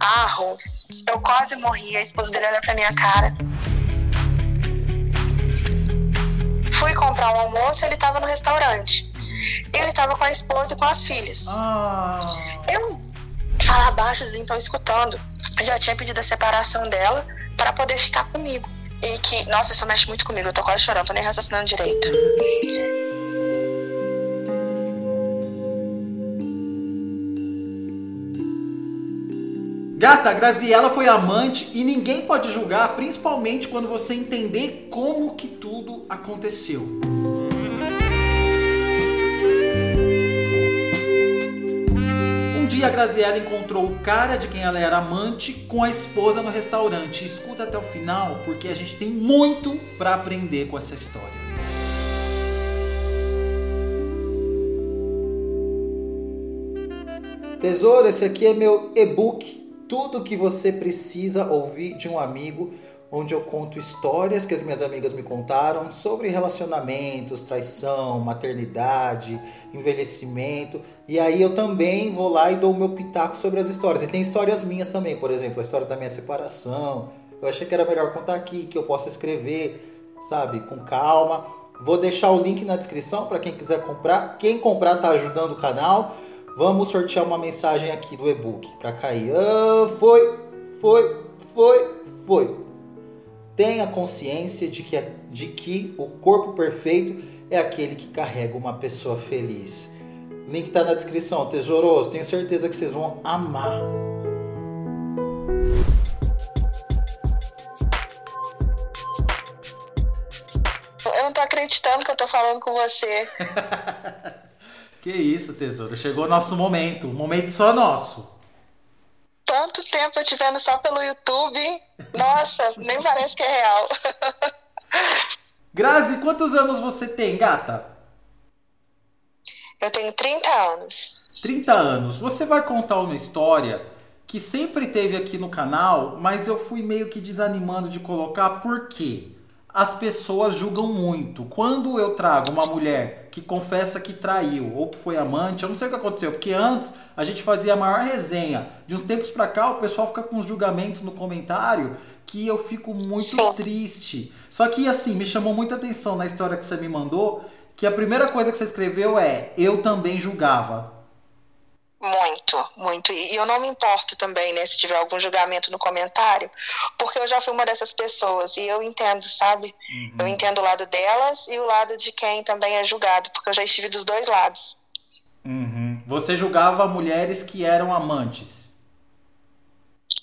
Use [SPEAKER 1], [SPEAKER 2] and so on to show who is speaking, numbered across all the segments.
[SPEAKER 1] Arro, eu quase morri. A esposa dele olha pra minha cara. Fui comprar um almoço e ele tava no restaurante. Ele tava com a esposa e com as filhas.
[SPEAKER 2] Ah.
[SPEAKER 1] Eu falar baixozinho, então escutando. Eu já tinha pedido a separação dela para poder ficar comigo. E que, nossa, isso mexe muito comigo, eu tô quase chorando, tô nem raciocinando direito.
[SPEAKER 2] Gata, Graziella foi amante e ninguém pode julgar, principalmente quando você entender como que tudo aconteceu. Um dia a Graziella encontrou o cara de quem ela era amante com a esposa no restaurante. Escuta até o final, porque a gente tem muito para aprender com essa história. Tesouro, esse aqui é meu e-book tudo que você precisa ouvir de um amigo, onde eu conto histórias que as minhas amigas me contaram sobre relacionamentos, traição, maternidade, envelhecimento. E aí eu também vou lá e dou o meu pitaco sobre as histórias. E tem histórias minhas também, por exemplo, a história da minha separação. Eu achei que era melhor contar aqui, que eu possa escrever, sabe, com calma. Vou deixar o link na descrição para quem quiser comprar. Quem comprar tá ajudando o canal. Vamos sortear uma mensagem aqui do e-book para cair. Ah, foi, foi, foi, foi. Tenha consciência de que, de que o corpo perfeito é aquele que carrega uma pessoa feliz. Link tá na descrição, tesouros. Tenho certeza que vocês vão amar.
[SPEAKER 1] Eu não tô acreditando que eu tô falando com você.
[SPEAKER 2] Que isso, tesouro. Chegou o nosso momento. Um momento só nosso.
[SPEAKER 1] Tanto tempo eu te vendo só pelo YouTube. Nossa, nem parece que é real.
[SPEAKER 2] Grazi, quantos anos você tem, gata?
[SPEAKER 1] Eu tenho 30 anos.
[SPEAKER 2] 30 anos. Você vai contar uma história que sempre teve aqui no canal, mas eu fui meio que desanimando de colocar, por quê? As pessoas julgam muito. Quando eu trago uma mulher que confessa que traiu ou que foi amante. Eu não sei o que aconteceu, porque antes a gente fazia a maior resenha. De uns tempos para cá, o pessoal fica com os julgamentos no comentário que eu fico muito triste. Só que assim, me chamou muita atenção na história que você me mandou, que a primeira coisa que você escreveu é: "Eu também julgava".
[SPEAKER 1] Muito, muito. E eu não me importo também, né, se tiver algum julgamento no comentário, porque eu já fui uma dessas pessoas e eu entendo, sabe? Uhum. Eu entendo o lado delas e o lado de quem também é julgado, porque eu já estive dos dois lados.
[SPEAKER 2] Uhum. Você julgava mulheres que eram amantes?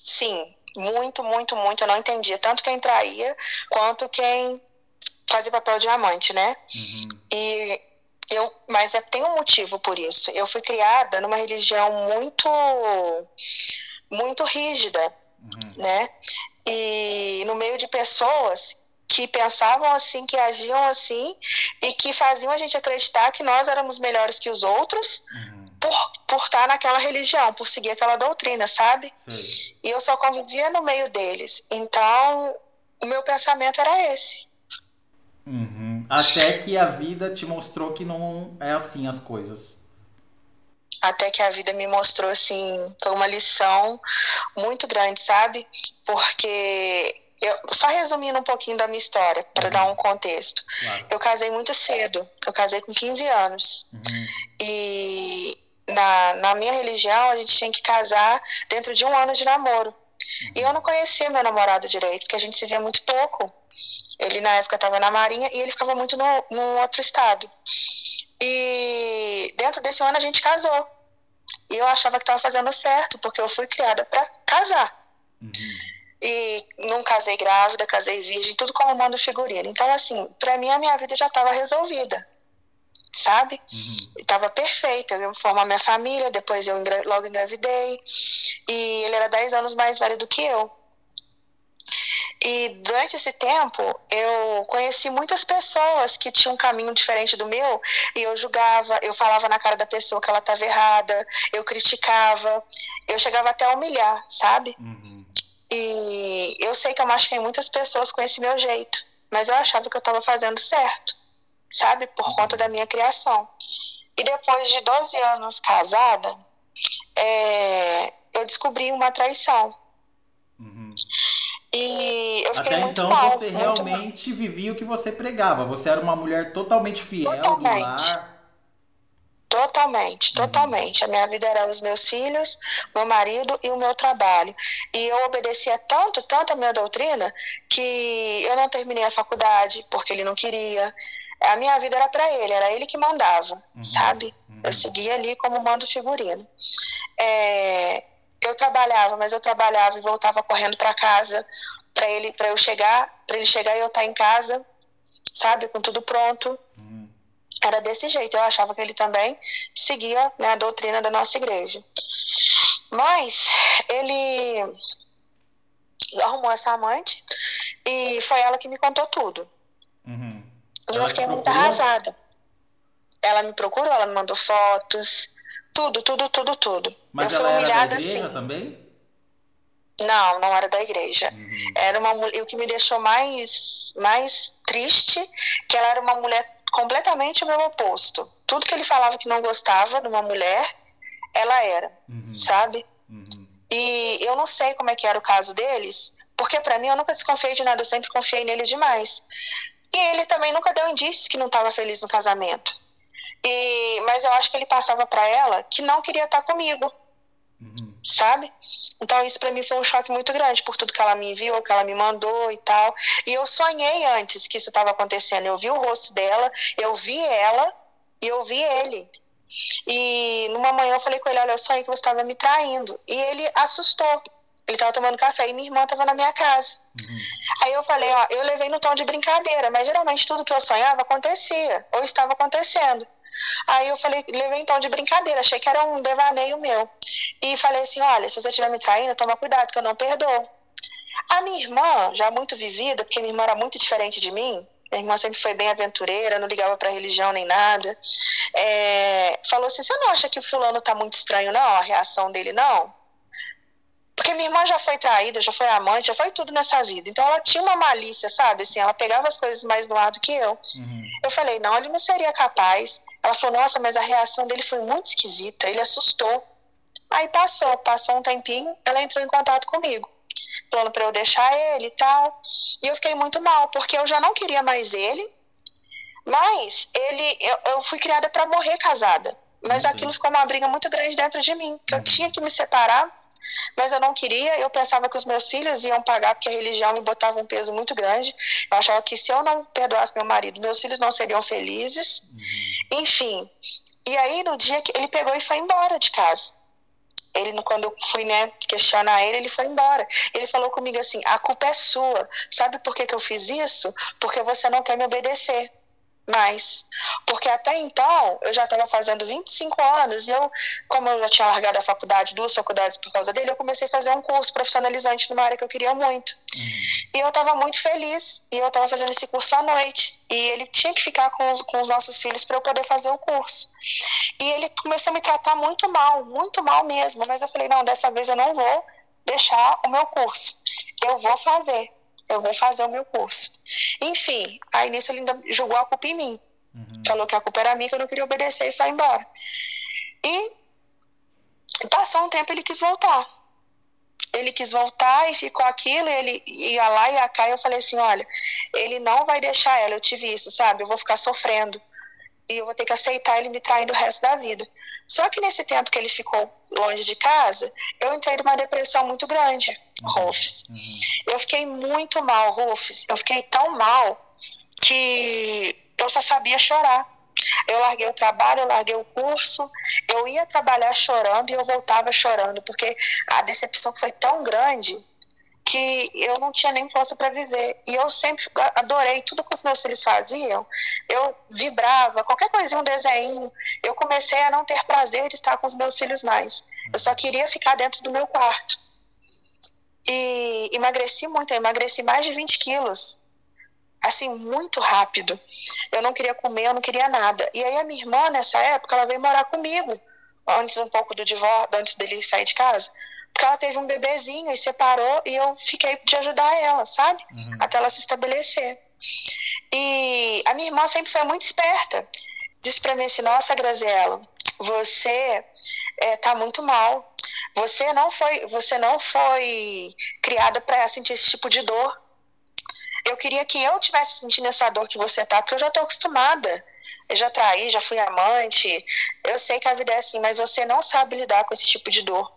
[SPEAKER 1] Sim, muito, muito, muito. Eu não entendia tanto quem traía quanto quem fazia papel de amante, né? Uhum. E eu, mas é, tem um motivo por isso. Eu fui criada numa religião muito, muito rígida, uhum. né? E no meio de pessoas que pensavam assim, que agiam assim e que faziam a gente acreditar que nós éramos melhores que os outros uhum. por, por estar naquela religião, por seguir aquela doutrina, sabe? Sim. E eu só convivia no meio deles. Então, o meu pensamento era esse.
[SPEAKER 2] Uhum. Até que a vida te mostrou que não é assim as coisas.
[SPEAKER 1] Até que a vida me mostrou, assim, foi uma lição muito grande, sabe? Porque eu, só resumindo um pouquinho da minha história, para uhum. dar um contexto. Claro. Eu casei muito cedo, eu casei com 15 anos. Uhum. E na, na minha religião, a gente tinha que casar dentro de um ano de namoro. Uhum. E eu não conhecia meu namorado direito, porque a gente se via muito pouco. Ele na época estava na Marinha e ele ficava muito no, no outro estado. E dentro desse ano a gente casou. E eu achava que estava fazendo certo, porque eu fui criada para casar. Uhum. E não casei grávida, casei virgem, tudo como mando figurino. Então, assim, para mim a minha vida já estava resolvida, sabe? Uhum. Estava perfeita. Eu ia formar minha família, depois eu engra logo engravidei. E ele era 10 anos mais velho do que eu. E durante esse tempo, eu conheci muitas pessoas que tinham um caminho diferente do meu, e eu julgava, eu falava na cara da pessoa que ela estava errada, eu criticava, eu chegava até a humilhar, sabe? Uhum. E eu sei que eu machuquei muitas pessoas com esse meu jeito, mas eu achava que eu estava fazendo certo, sabe? Por uhum. conta da minha criação. E depois de 12 anos casada, é, eu descobri uma traição. Uhum. E eu fiquei
[SPEAKER 3] Até
[SPEAKER 1] muito
[SPEAKER 3] então
[SPEAKER 1] mal,
[SPEAKER 3] você realmente mal. vivia o que você pregava. Você era uma mulher totalmente fiel totalmente. do lar.
[SPEAKER 1] Totalmente, uhum. totalmente. A minha vida era os meus filhos, meu marido e o meu trabalho. E eu obedecia tanto, tanto a minha doutrina, que eu não terminei a faculdade porque ele não queria. A minha vida era para ele, era ele que mandava, uhum. sabe? Uhum. Eu seguia ali como mando figurino. É, eu trabalhava, mas eu trabalhava e voltava correndo para casa para ele para eu chegar, para ele chegar e eu estar tá em casa, sabe, com tudo pronto. Uhum. Era desse jeito. Eu achava que ele também seguia né, a doutrina da nossa igreja. Mas ele arrumou essa amante e foi ela que me contou tudo. Uhum. E eu fiquei muito arrasada. Ela me procurou, ela me mandou fotos, tudo, tudo, tudo, tudo.
[SPEAKER 3] Mas eu ela fui humilhada era da igreja assim. também?
[SPEAKER 1] Não, não era da igreja. Uhum. Era uma mulher. O que me deixou mais, mais triste, que ela era uma mulher completamente o meu oposto. Tudo que ele falava que não gostava de uma mulher, ela era, uhum. sabe? Uhum. E eu não sei como é que era o caso deles, porque para mim eu nunca desconfiei de nada, eu sempre confiei nele demais. E ele também nunca deu indícios que não estava feliz no casamento. E, mas eu acho que ele passava para ela que não queria estar comigo. Uhum. Sabe? Então isso para mim foi um choque muito grande por tudo que ela me enviou, que ela me mandou e tal. E eu sonhei antes que isso estava acontecendo. Eu vi o rosto dela, eu vi ela e eu vi ele. E numa manhã eu falei com ele, olha, eu sonhei que você estava me traindo. E ele assustou. Ele estava tomando café e minha irmã estava na minha casa. Uhum. Aí eu falei, ó, eu levei no tom de brincadeira, mas geralmente tudo que eu sonhava acontecia, ou estava acontecendo. Aí eu falei, levei então de brincadeira, achei que era um devaneio meu. E falei assim: olha, se você estiver me traindo, toma cuidado, que eu não perdoo. A minha irmã, já muito vivida, porque minha irmã era muito diferente de mim, minha irmã sempre foi bem aventureira, não ligava para religião nem nada. É, falou assim: você não acha que o fulano tá muito estranho, não? A reação dele, não? Porque minha irmã já foi traída, já foi amante, já foi tudo nessa vida. Então ela tinha uma malícia, sabe? Assim, ela pegava as coisas mais no ar do que eu. Uhum. Eu falei: não, ele não seria capaz. Ela falou, nossa, mas a reação dele foi muito esquisita, ele assustou. Aí passou, passou um tempinho, ela entrou em contato comigo, falando para eu deixar ele e tal. E eu fiquei muito mal, porque eu já não queria mais ele, mas ele, eu, eu fui criada para morrer casada. Mas uhum. aquilo ficou uma briga muito grande dentro de mim, que eu uhum. tinha que me separar mas eu não queria, eu pensava que os meus filhos iam pagar, porque a religião me botava um peso muito grande. Eu achava que se eu não perdoasse meu marido, meus filhos não seriam felizes. Uhum. Enfim. E aí, no dia que ele pegou e foi embora de casa. Ele, quando eu fui né, questionar ele, ele foi embora. Ele falou comigo assim: a culpa é sua. Sabe por que, que eu fiz isso? Porque você não quer me obedecer mais. Porque até então, eu já estava fazendo 25 anos e eu, como eu já tinha largado a faculdade, duas faculdades por causa dele, eu comecei a fazer um curso profissionalizante numa área que eu queria muito. Uhum. E eu estava muito feliz. E eu estava fazendo esse curso à noite. E ele tinha que ficar com os, com os nossos filhos para eu poder fazer o curso. E ele começou a me tratar muito mal, muito mal mesmo. Mas eu falei: não, dessa vez eu não vou deixar o meu curso. Eu vou fazer eu vou fazer o meu curso. Enfim, aí nisso ele ainda jogou a culpa em mim. Uhum. Falou que a culpa era minha, que eu não queria obedecer e foi embora. E passou um tempo ele quis voltar. Ele quis voltar e ficou aquilo, ele ia lá e ia cá, e eu falei assim, olha, ele não vai deixar ela, eu tive isso, sabe? Eu vou ficar sofrendo. E eu vou ter que aceitar ele me traindo o resto da vida. Só que nesse tempo que ele ficou longe de casa, eu entrei numa depressão muito grande, Rufus. Uhum. Eu fiquei muito mal, Rufus. Eu fiquei tão mal que eu só sabia chorar. Eu larguei o trabalho, eu larguei o curso, eu ia trabalhar chorando e eu voltava chorando, porque a decepção foi tão grande que eu não tinha nem força para viver. E eu sempre adorei tudo que os meus filhos faziam. Eu vibrava, qualquer coisinha, um desenho. Eu comecei a não ter prazer de estar com os meus filhos mais. Eu só queria ficar dentro do meu quarto. E emagreci muito, eu emagreci mais de 20 quilos. Assim, muito rápido. Eu não queria comer, eu não queria nada. E aí a minha irmã, nessa época, ela veio morar comigo. Antes um pouco do divórcio, antes dele sair de casa porque ela teve um bebezinho e separou e eu fiquei de ajudar ela, sabe? Uhum. Até ela se estabelecer. E a minha irmã sempre foi muito esperta. Disse para mim assim: Nossa, Graziela, você é, tá muito mal. Você não foi, você não foi criada para sentir esse tipo de dor. Eu queria que eu tivesse sentindo essa dor que você tá, porque eu já tô acostumada. Eu já traí, já fui amante. Eu sei que a vida é assim, mas você não sabe lidar com esse tipo de dor.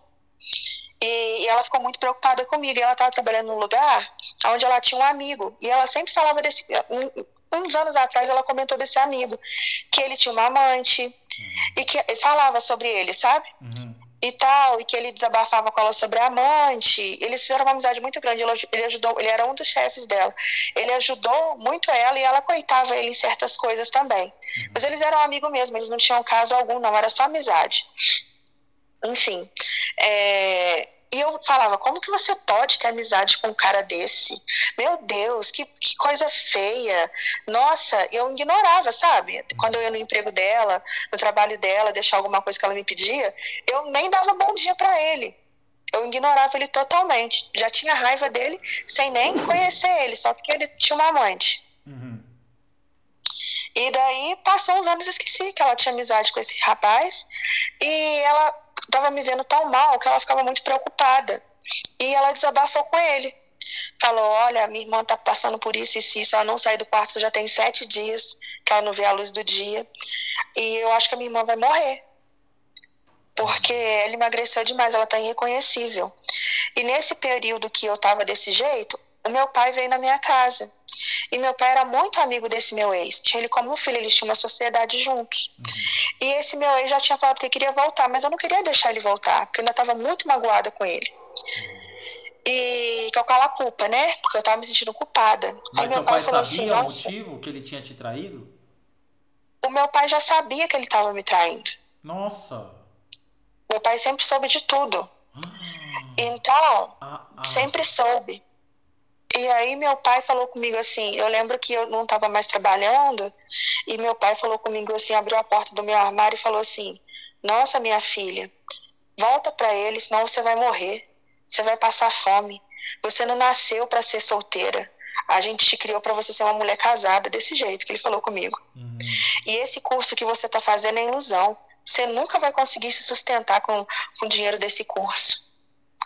[SPEAKER 1] E, e ela ficou muito preocupada comigo. E ela estava trabalhando num lugar onde ela tinha um amigo. E ela sempre falava desse. Um, uns anos atrás ela comentou desse amigo, que ele tinha uma amante. Uhum. E que falava sobre ele, sabe? Uhum e tal, e que ele desabafava com ela sobre a amante. Eles fizeram uma amizade muito grande. Ele ajudou, ele era um dos chefes dela. Ele ajudou muito ela e ela coitava ele em certas coisas também. Uhum. Mas eles eram amigos mesmo, eles não tinham caso algum, não, era só amizade. Enfim. É, e eu falava, como que você pode ter amizade com um cara desse? Meu Deus, que, que coisa feia. Nossa, eu ignorava, sabe? Quando eu ia no emprego dela, no trabalho dela, deixar alguma coisa que ela me pedia, eu nem dava bom dia para ele. Eu ignorava ele totalmente. Já tinha raiva dele sem nem conhecer ele, só porque ele tinha uma amante. Uhum. E daí passou uns anos e esqueci que ela tinha amizade com esse rapaz. E ela estava me vendo tão mal que ela ficava muito preocupada. E ela desabafou com ele. Falou: Olha, minha irmã está passando por isso e isso, ela não sai do quarto já tem sete dias, que ela não vê a luz do dia. E eu acho que a minha irmã vai morrer. Porque ela emagreceu demais, ela está irreconhecível. E nesse período que eu estava desse jeito, o meu pai veio na minha casa. E meu pai era muito amigo desse meu ex. Tinha ele como filho, eles tinham uma sociedade juntos. Uhum. E esse meu ex já tinha falado que queria voltar, mas eu não queria deixar ele voltar, porque eu ainda estava muito magoada com ele. E com a culpa, né? Porque eu estava me sentindo culpada.
[SPEAKER 2] Mas Aí meu pai, pai falou assim: o motivo que ele tinha te traído?
[SPEAKER 1] O meu pai já sabia que ele estava me traindo.
[SPEAKER 2] Nossa!
[SPEAKER 1] Meu pai sempre soube de tudo. Ah. Então, ah, ah. sempre soube. E aí meu pai falou comigo assim, eu lembro que eu não estava mais trabalhando, e meu pai falou comigo assim, abriu a porta do meu armário e falou assim: "Nossa, minha filha, volta para ele, senão você vai morrer. Você vai passar fome. Você não nasceu para ser solteira. A gente te criou para você ser uma mulher casada desse jeito que ele falou comigo. Uhum. E esse curso que você está fazendo é ilusão. Você nunca vai conseguir se sustentar com, com o dinheiro desse curso,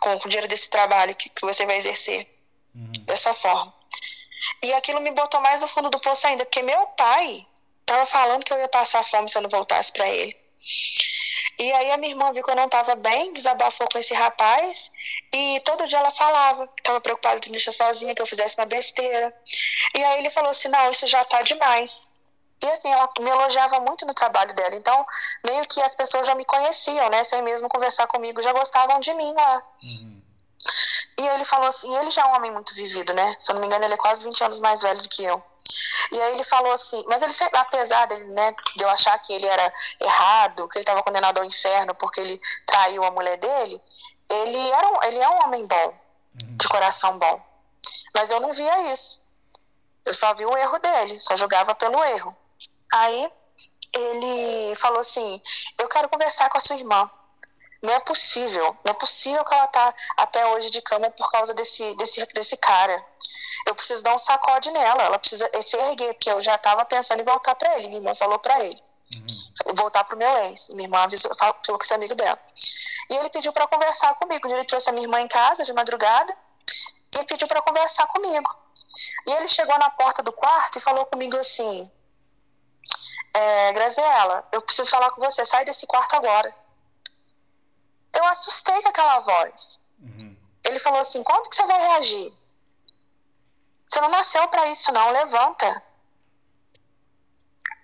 [SPEAKER 1] com, com o dinheiro desse trabalho que, que você vai exercer uhum. dessa forma. E aquilo me botou mais no fundo do poço ainda, porque meu pai estava falando que eu ia passar fome se eu não voltasse para ele. E aí a minha irmã viu que eu não estava bem, desabafou com esse rapaz e todo dia ela falava que estava preocupada de me deixar sozinha, que eu fizesse uma besteira. E aí ele falou assim: "Não, isso já tá demais". E assim, ela me elogiava muito no trabalho dela. Então, meio que as pessoas já me conheciam, né? Sem mesmo conversar comigo, já gostavam de mim lá. Uhum. E ele falou assim, ele já é um homem muito vivido, né? Se eu não me engano, ele é quase 20 anos mais velho do que eu. E aí ele falou assim, mas ele sempre, apesar dele, né, de eu achar que ele era errado, que ele estava condenado ao inferno porque ele traiu a mulher dele, ele era um, ele é um homem bom, de coração bom. Mas eu não via isso. Eu só vi o erro dele, só julgava pelo erro. Aí ele falou assim: "Eu quero conversar com a sua irmã". Não é possível, não é possível que ela tá até hoje de cama por causa desse, desse, desse cara. Eu preciso dar um sacode nela, ela precisa se erguer, porque eu já estava pensando em voltar para ele. Minha irmã falou para ele. Uhum. Voltar pro meu ex. Minha irmã avisou, falou que é amigo dela. E ele pediu para conversar comigo. Ele trouxe a minha irmã em casa de madrugada e pediu para conversar comigo. E ele chegou na porta do quarto e falou comigo assim: é, Graziela, eu preciso falar com você, sai desse quarto agora. Eu assustei com aquela voz. Uhum. Ele falou assim: quando que você vai reagir? Você não nasceu para isso, não, levanta.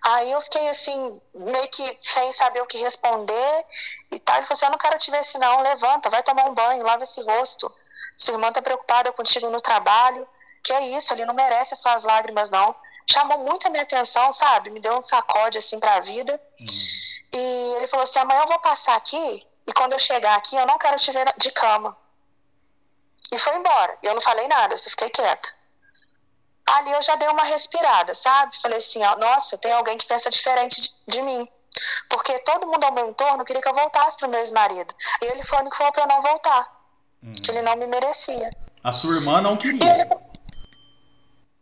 [SPEAKER 1] Aí eu fiquei assim, meio que sem saber o que responder e tal. Ele falou assim: Eu não quero te ver assim, não, levanta, vai tomar um banho, lava esse rosto. Sua irmã tá preocupada contigo no trabalho. Que é isso, ele não merece as suas lágrimas, não. Chamou muito a minha atenção, sabe? Me deu um sacode assim pra vida. Uhum. E ele falou assim: amanhã eu vou passar aqui e quando eu chegar aqui, eu não quero te ver de cama. E foi embora. Eu não falei nada, eu fiquei quieta. Ali eu já dei uma respirada, sabe? Falei assim: ó, nossa, tem alguém que pensa diferente de, de mim. Porque todo mundo ao meu entorno queria que eu voltasse para o meu ex-marido. E ele foi o único que falou para eu não voltar. Hum. Que ele não me merecia.
[SPEAKER 2] A sua irmã não queria? Ele...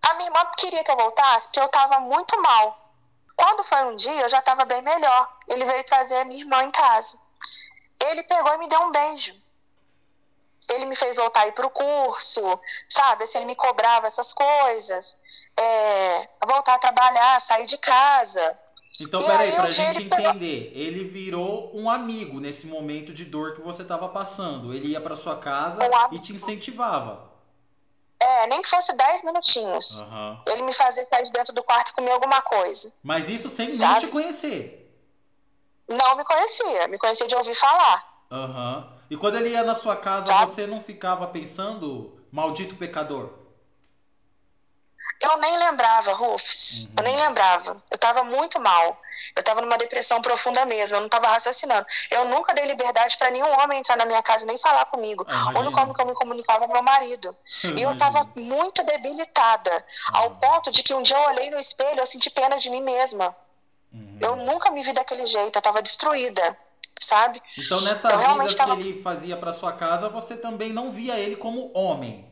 [SPEAKER 1] A minha irmã queria que eu voltasse porque eu estava muito mal. Quando foi um dia, eu já estava bem melhor. Ele veio trazer a minha irmã em casa. Ele pegou e me deu um beijo. ele me fez voltar a ir pro curso, sabe? Assim, ele me cobrava essas coisas. É, voltar a trabalhar, sair de casa.
[SPEAKER 2] Então, e peraí, pra gente ele entender, pegou... ele virou um amigo nesse momento de dor que você estava passando. Ele ia para sua casa um e te incentivava.
[SPEAKER 1] É, nem que fosse 10 minutinhos. Uhum. Ele me fazia sair de dentro do quarto e comer alguma coisa.
[SPEAKER 2] Mas isso sem nem te conhecer.
[SPEAKER 1] Não me conhecia, me conhecia de ouvir falar.
[SPEAKER 2] Aham. Uhum. E quando ele ia na sua casa, Sabe? você não ficava pensando, maldito pecador?
[SPEAKER 1] Eu nem lembrava, Rufus. Uhum. Eu nem lembrava. Eu tava muito mal. Eu tava numa depressão profunda mesmo. Eu não tava raciocinando. Eu nunca dei liberdade para nenhum homem entrar na minha casa nem falar comigo. Ah, o único homem que eu me comunicava é meu marido. e eu tava muito debilitada. Ao ah. ponto de que um dia eu olhei no espelho, eu senti pena de mim mesma. Uhum. Eu nunca me vi daquele jeito. Eu tava destruída sabe?
[SPEAKER 2] Então nessas então, tava... que ele fazia para sua casa, você também não via ele como homem?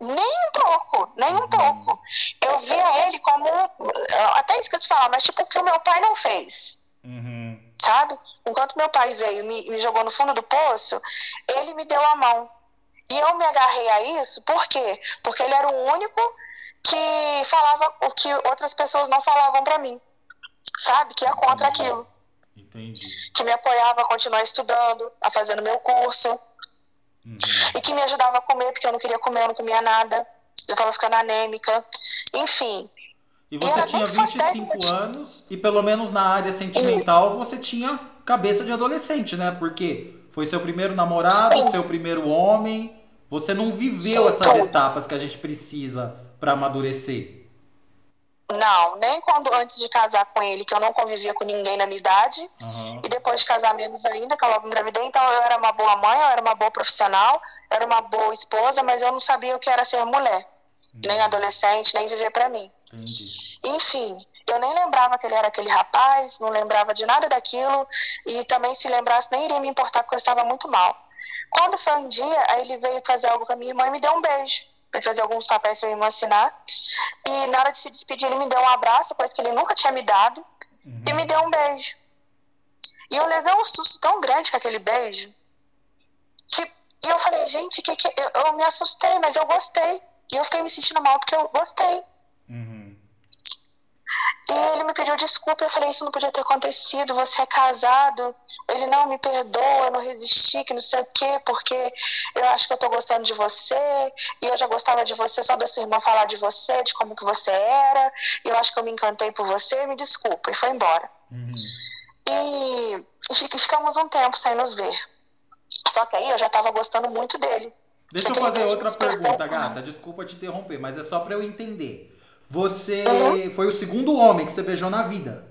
[SPEAKER 1] Nem um pouco, nem um uhum. pouco. Eu via ele como. Até isso que eu te falar, mas tipo o que o meu pai não fez. Uhum. Sabe? Enquanto meu pai veio me, me jogou no fundo do poço, ele me deu a mão. E eu me agarrei a isso, por quê? Porque ele era o único que falava o que outras pessoas não falavam para mim. Sabe? Que é contra aquilo.
[SPEAKER 2] Entendi.
[SPEAKER 1] Que me apoiava a continuar estudando, a fazendo meu curso. Uhum. E que me ajudava a comer, porque eu não queria comer, eu não comia nada. Eu tava ficando anêmica. Enfim.
[SPEAKER 2] E você tinha 25 anos e pelo menos na área sentimental Isso. você tinha cabeça de adolescente, né? Porque foi seu primeiro namorado, Sim. seu primeiro homem. Você não viveu Sim, essas etapas que a gente precisa para amadurecer.
[SPEAKER 1] Não, nem quando antes de casar com ele, que eu não convivia com ninguém na minha idade. Uhum. E depois de casar menos ainda, que eu logo engravidei. Então eu era uma boa mãe, eu era uma boa profissional, eu era uma boa esposa, mas eu não sabia o que era ser mulher. Uhum. Nem adolescente, nem viver para mim.
[SPEAKER 2] Entendi.
[SPEAKER 1] Enfim, eu nem lembrava que ele era aquele rapaz, não lembrava de nada daquilo. E também se lembrasse, nem iria me importar, porque eu estava muito mal. Quando foi um dia, aí ele veio trazer algo pra minha irmã e me deu um beijo para trazer alguns papéis para me assinar. E na hora de se despedir, ele me deu um abraço, coisa que ele nunca tinha me dado, uhum. e me deu um beijo. E eu levei um susto tão grande com aquele beijo, que eu falei, gente, que, que eu, eu me assustei, mas eu gostei. E eu fiquei me sentindo mal porque eu gostei. E ele me pediu desculpa, eu falei, isso não podia ter acontecido, você é casado. Ele, não, me perdoa, eu não resisti, que não sei o quê, porque eu acho que eu tô gostando de você, e eu já gostava de você só da sua irmã falar de você, de como que você era, e eu acho que eu me encantei por você, me desculpa, e foi embora. Uhum. E, e ficamos um tempo sem nos ver. Só que aí eu já tava gostando muito dele.
[SPEAKER 2] Deixa eu fazer outra pergunta, gata, desculpa te interromper, mas é só para eu entender. Você uhum. foi o segundo homem que você beijou na vida.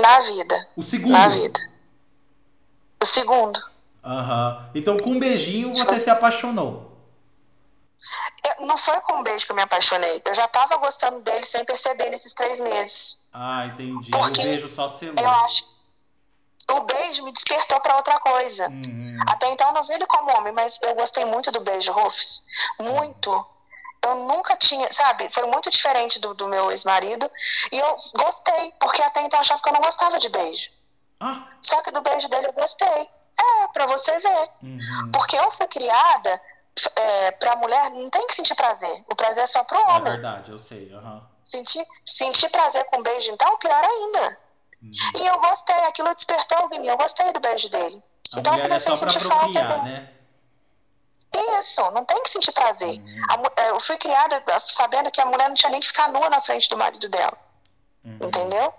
[SPEAKER 1] Na vida.
[SPEAKER 2] O segundo.
[SPEAKER 1] Na vida. O segundo.
[SPEAKER 2] Aham. Uhum. Então, com um beijinho, você se apaixonou.
[SPEAKER 1] Eu, não foi com um beijo que eu me apaixonei. Eu já tava gostando dele sem perceber nesses três meses.
[SPEAKER 2] Ah, entendi. Porque o beijo só selou.
[SPEAKER 1] Eu acho. O beijo me despertou para outra coisa. Uhum. Até então eu não vi ele como homem, mas eu gostei muito do beijo, Rufus. Muito. Eu nunca tinha, sabe? Foi muito diferente do, do meu ex-marido. E eu gostei, porque até então eu achava que eu não gostava de beijo. Ah. Só que do beijo dele eu gostei. É, pra você ver. Uhum. Porque eu fui criada, é, pra mulher não tem que sentir prazer. O prazer é só pro homem.
[SPEAKER 2] É verdade, eu sei. Uhum.
[SPEAKER 1] Sentir, sentir prazer com beijo, então, pior ainda. Uhum. E eu gostei, aquilo despertou em mim. Eu gostei do beijo dele.
[SPEAKER 2] A então eu é comecei é a sentir falta dele. Né?
[SPEAKER 1] Isso, não tem que sentir prazer. Uhum. A, é, eu fui criada sabendo que a mulher não tinha nem que ficar nua na frente do marido dela. Uhum. Entendeu?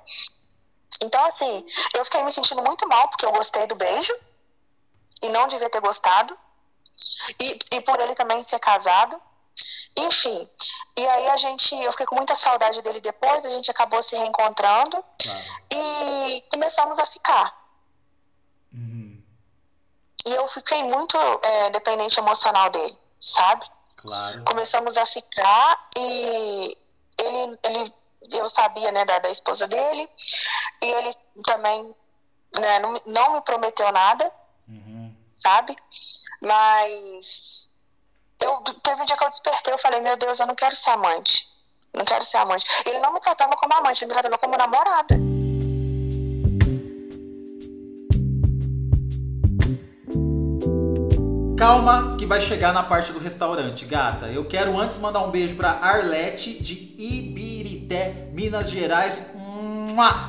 [SPEAKER 1] Então, assim, eu fiquei me sentindo muito mal porque eu gostei do beijo e não devia ter gostado. E, e por ele também ser casado. Enfim, e aí a gente, eu fiquei com muita saudade dele depois, a gente acabou se reencontrando e começamos a ficar. E eu fiquei muito é, dependente emocional dele, sabe?
[SPEAKER 2] Claro.
[SPEAKER 1] Começamos a ficar e ele, ele eu sabia né, da, da esposa dele, e ele também né, não, não me prometeu nada, uhum. sabe? Mas eu, teve um dia que eu despertei, eu falei, meu Deus, eu não quero ser amante. Não quero ser amante. Ele não me tratava como amante, ele me tratava como namorada.
[SPEAKER 2] Calma que vai chegar na parte do restaurante, gata. Eu quero antes mandar um beijo pra Arlete de Ibirité, Minas Gerais.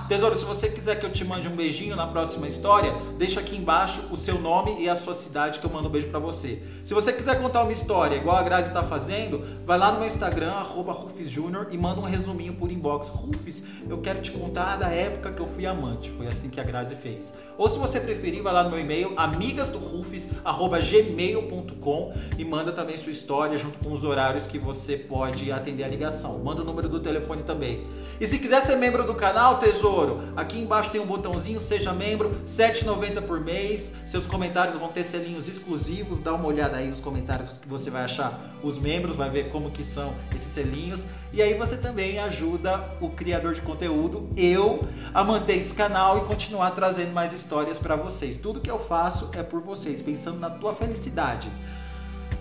[SPEAKER 2] Tesouro, se você quiser que eu te mande um beijinho na próxima história, deixa aqui embaixo o seu nome e a sua cidade que eu mando um beijo para você. Se você quiser contar uma história igual a Grazi está fazendo, vai lá no meu Instagram, RufusJúnior, e manda um resuminho por inbox. Rufus, eu quero te contar da época que eu fui amante. Foi assim que a Grazi fez. Ou se você preferir, vai lá no meu e-mail, amigasdorufus.gmail.com e manda também sua história junto com os horários que você pode atender a ligação. Manda o número do telefone também. E se quiser ser membro do canal, tesouro, aqui embaixo tem um botãozinho, seja membro, R$ 7,90 por mês. Seus comentários vão ter selinhos exclusivos. Dá uma olhada aí nos comentários que você vai achar os membros, vai ver como que são esses selinhos. E aí você também ajuda o criador de conteúdo, eu, a manter esse canal e continuar trazendo mais histórias para vocês. Tudo que eu faço é por vocês, pensando na tua felicidade.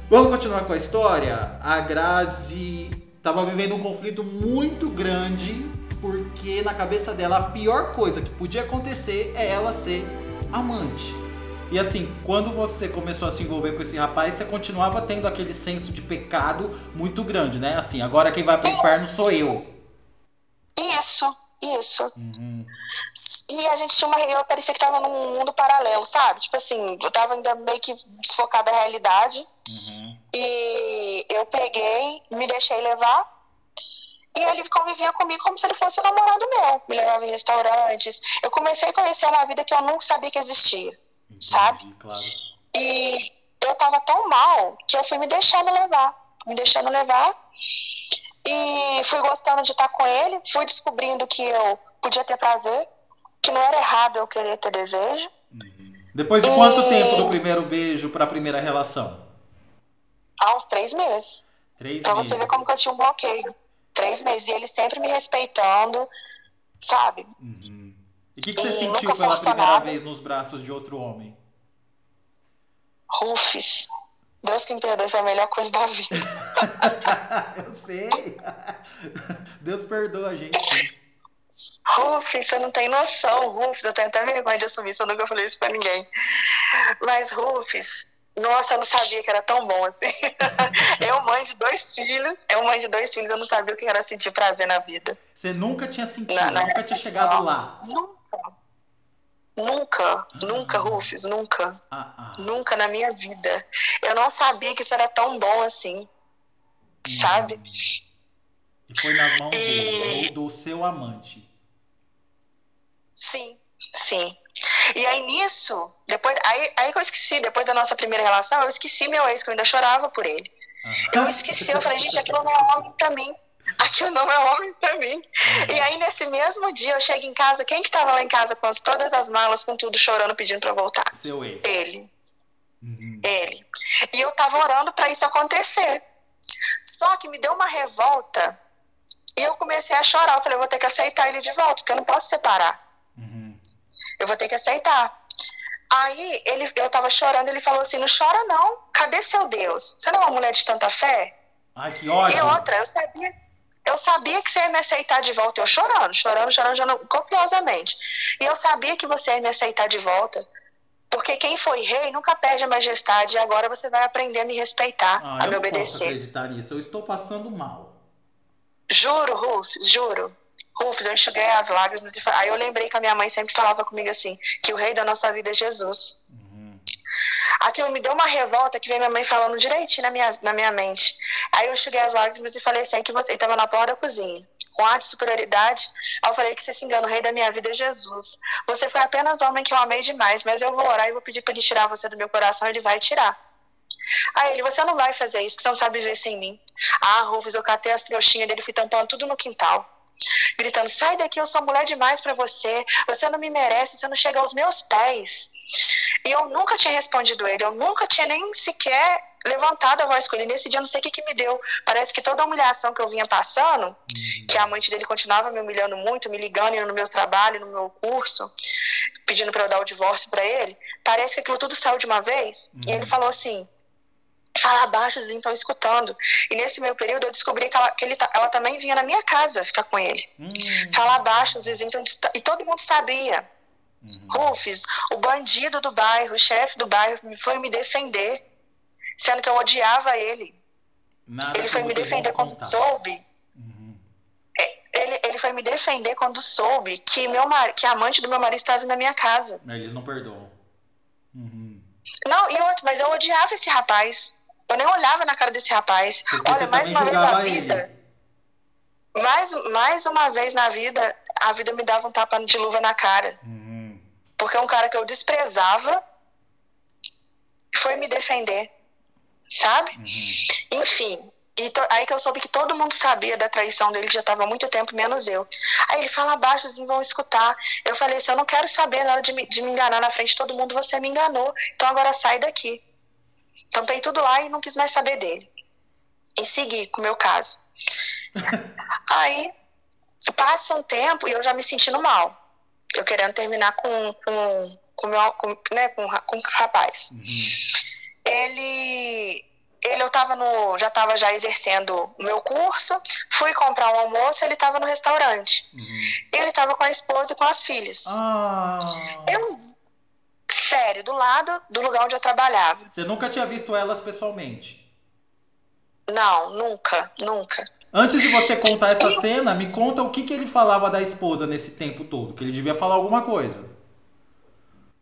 [SPEAKER 2] Vamos continuar com a história? A Grazi estava vivendo um conflito muito grande porque na cabeça dela a pior coisa que podia acontecer é ela ser amante. E assim, quando você começou a se envolver com esse rapaz, você continuava tendo aquele senso de pecado muito grande, né? Assim, agora quem vai pro inferno sou eu.
[SPEAKER 1] Isso, isso. Uhum. E a gente tinha uma. Eu parecia que tava num mundo paralelo, sabe? Tipo assim, eu tava ainda meio que desfocada da realidade. Uhum. E eu peguei, me deixei levar. E ele convivia comigo como se ele fosse um namorado meu. Me levava em restaurantes. Eu comecei a conhecer uma vida que eu nunca sabia que existia. Entendi, sabe? Claro. E eu tava tão mal que eu fui me deixando levar. Me deixando levar. E fui gostando de estar com ele. Fui descobrindo que eu podia ter prazer. Que não era errado eu querer ter desejo.
[SPEAKER 2] Uhum. Depois de quanto e... tempo do primeiro beijo para a primeira relação?
[SPEAKER 1] Há uns três meses. Três pra meses. você ver como que eu tinha um bloqueio. Três meses. E ele sempre me respeitando, sabe?
[SPEAKER 2] Uhum. E o que, que, você e sentiu pela primeira vez nos braços de outro homem?
[SPEAKER 1] Rufus. Deus que me perdoe foi a melhor coisa da vida.
[SPEAKER 2] eu sei. Deus perdoa a gente, sim.
[SPEAKER 1] Rufus, você não tem noção, Rufus. Eu tenho até vergonha de assumir isso, eu nunca falei isso pra ninguém. Mas, Rufus, nossa, eu não sabia que era tão bom assim. eu, mãe de dois filhos, eu, mãe de dois filhos, eu não sabia o que era sentir prazer na vida.
[SPEAKER 2] Você nunca tinha sentido, não, nunca tinha chegado lá.
[SPEAKER 1] Nunca Nunca, nunca, Rufus, nunca. Ah, ah. Nunca na minha vida. Eu não sabia que isso era tão bom assim. Hum. Sabe?
[SPEAKER 2] E foi nas mãos e... do seu amante.
[SPEAKER 1] Sim, sim. E aí nisso, depois, aí, aí que eu esqueci, depois da nossa primeira relação, eu esqueci meu ex, que eu ainda chorava por ele. Eu esqueci, eu falei, gente, aquilo não é homem pra mim aquilo não é homem para mim. Uhum. E aí, nesse mesmo dia, eu chego em casa, quem que tava lá em casa com as, todas as malas, com tudo, chorando, pedindo para voltar?
[SPEAKER 2] Seu ex.
[SPEAKER 1] Ele. Uhum. Ele. E eu tava orando para isso acontecer. Só que me deu uma revolta e eu comecei a chorar. Eu falei, eu vou ter que aceitar ele de volta, porque eu não posso separar. Uhum. Eu vou ter que aceitar. Aí ele, eu tava chorando, ele falou assim: não chora não, cadê seu Deus? Você não é uma mulher de tanta fé?
[SPEAKER 2] Ai, que ódio.
[SPEAKER 1] E outra, eu sabia, eu sabia que você ia me aceitar de volta. Eu chorando, chorando, chorando, chorando copiosamente. E eu sabia que você ia me aceitar de volta. Porque quem foi rei nunca perde a majestade. E agora você vai aprender a me respeitar, ah, a me obedecer. Eu não posso
[SPEAKER 2] acreditar nisso. Eu estou passando mal.
[SPEAKER 1] Juro, Rufus, juro. Rufus, eu enxuguei as lágrimas. E... Aí eu lembrei que a minha mãe sempre falava comigo assim, que o rei da nossa vida é Jesus. Uhum. Aquilo me deu uma revolta que veio minha mãe falando direitinho na minha, na minha mente. Aí eu cheguei às lágrimas e falei assim, que você estava na porta da cozinha. Com ar de superioridade, aí eu falei que você se engana, o rei da minha vida é Jesus. Você foi apenas homem que eu amei demais, mas eu vou orar e vou pedir para ele tirar você do meu coração, ele vai tirar. Aí ele, você não vai fazer isso, porque você não sabe viver sem mim. Ah, Rufus, eu catei as trouxinhas dele, fui tampando tudo no quintal. Gritando, sai daqui, eu sou mulher demais para você. Você não me merece, você não chega aos meus pés. E eu nunca tinha respondido ele, eu nunca tinha nem sequer levantado a voz com ele. Nesse dia, eu não sei o que, que me deu. Parece que toda a humilhação que eu vinha passando, uhum. que a amante dele continuava me humilhando muito, me ligando no meu trabalho, no meu curso, pedindo para eu dar o divórcio para ele, parece que aquilo tudo saiu de uma vez. Uhum. E ele falou assim: fala baixo, os estão escutando. E nesse meu período eu descobri que ela, que ele, ela também vinha na minha casa ficar com ele. Uhum. Fala baixo, os vizinhos e todo mundo sabia. Uhum. Rufus, o bandido do bairro, o chefe do bairro, foi me defender. Sendo que eu odiava ele. Nada ele foi me defender quando contar. soube. Uhum. É, ele, ele foi me defender quando soube que, meu mar... que a amante do meu marido estava na minha casa.
[SPEAKER 2] Eles não perdoam. Uhum.
[SPEAKER 1] Não, e outro, mas eu odiava esse rapaz. Eu nem olhava na cara desse rapaz. Porque Olha, mais uma vez na vida. Mais, mais uma vez na vida, a vida me dava um tapa de luva na cara. Uhum. Porque é um cara que eu desprezava foi me defender. Sabe? Uhum. Enfim, e aí que eu soube que todo mundo sabia da traição dele, já estava há muito tempo, menos eu. Aí ele fala abaixo, assim, vão escutar. Eu falei assim, eu não quero saber na hora de me, de me enganar na frente de todo mundo, você me enganou. Então agora sai daqui. Tampei tudo lá e não quis mais saber dele. E segui com o meu caso. aí passa um tempo e eu já me sentindo mal. Eu querendo terminar com, com, com, meu, com, né, com, com o rapaz. Uhum. Ele ele eu tava no, já estava já exercendo o meu curso, fui comprar um almoço, ele estava no restaurante. Uhum. Ele estava com a esposa e com as filhas.
[SPEAKER 2] Ah.
[SPEAKER 1] Eu, sério, do lado do lugar onde eu trabalhava.
[SPEAKER 2] Você nunca tinha visto elas pessoalmente?
[SPEAKER 1] Não, nunca, nunca.
[SPEAKER 2] Antes de você contar essa cena, me conta o que, que ele falava da esposa nesse tempo todo, que ele devia falar alguma coisa.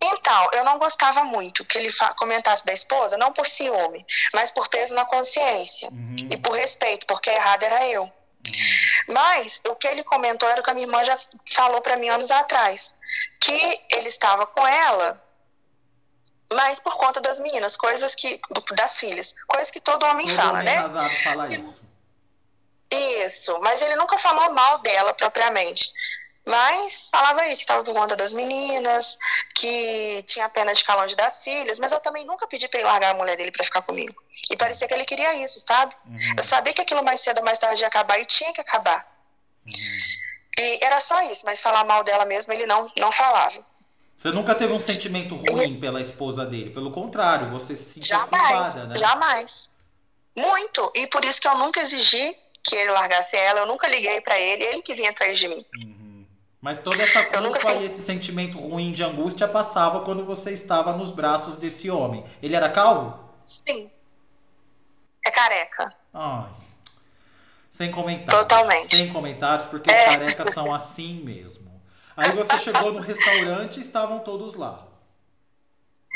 [SPEAKER 1] Então, eu não gostava muito que ele comentasse da esposa, não por ciúme, mas por peso na consciência uhum. e por respeito, porque errado era eu. Uhum. Mas o que ele comentou era o que a minha irmã já falou para mim anos atrás, que ele estava com ela, mas por conta das meninas, coisas que das filhas, coisas que todo homem todo fala,
[SPEAKER 2] homem
[SPEAKER 1] né?
[SPEAKER 2] Fala que, isso.
[SPEAKER 1] Isso, mas ele nunca falou mal dela propriamente. Mas falava isso, que estava por conta das meninas, que tinha pena de calão das filhas, mas eu também nunca pedi para ele largar a mulher dele para ficar comigo. E parecia que ele queria isso, sabe? Uhum. Eu sabia que aquilo mais cedo ou mais tarde ia acabar e tinha que acabar. Uhum. E era só isso, mas falar mal dela mesmo ele não, não falava.
[SPEAKER 2] Você nunca teve um sentimento ruim pela esposa dele, pelo contrário, você se sentiu
[SPEAKER 1] jamais,
[SPEAKER 2] culpada, né?
[SPEAKER 1] Jamais. Muito. E por isso que eu nunca exigi que ele largasse ela, eu nunca liguei para ele, ele que vinha atrás de mim.
[SPEAKER 2] Uhum. Mas toda essa culpa e esse sentimento ruim de angústia passava quando você estava nos braços desse homem. Ele era calvo?
[SPEAKER 1] Sim. É careca.
[SPEAKER 2] Ai. Sem comentários.
[SPEAKER 1] Totalmente.
[SPEAKER 2] Sem comentários, porque é. os carecas são assim mesmo. Aí você chegou no restaurante e estavam todos lá.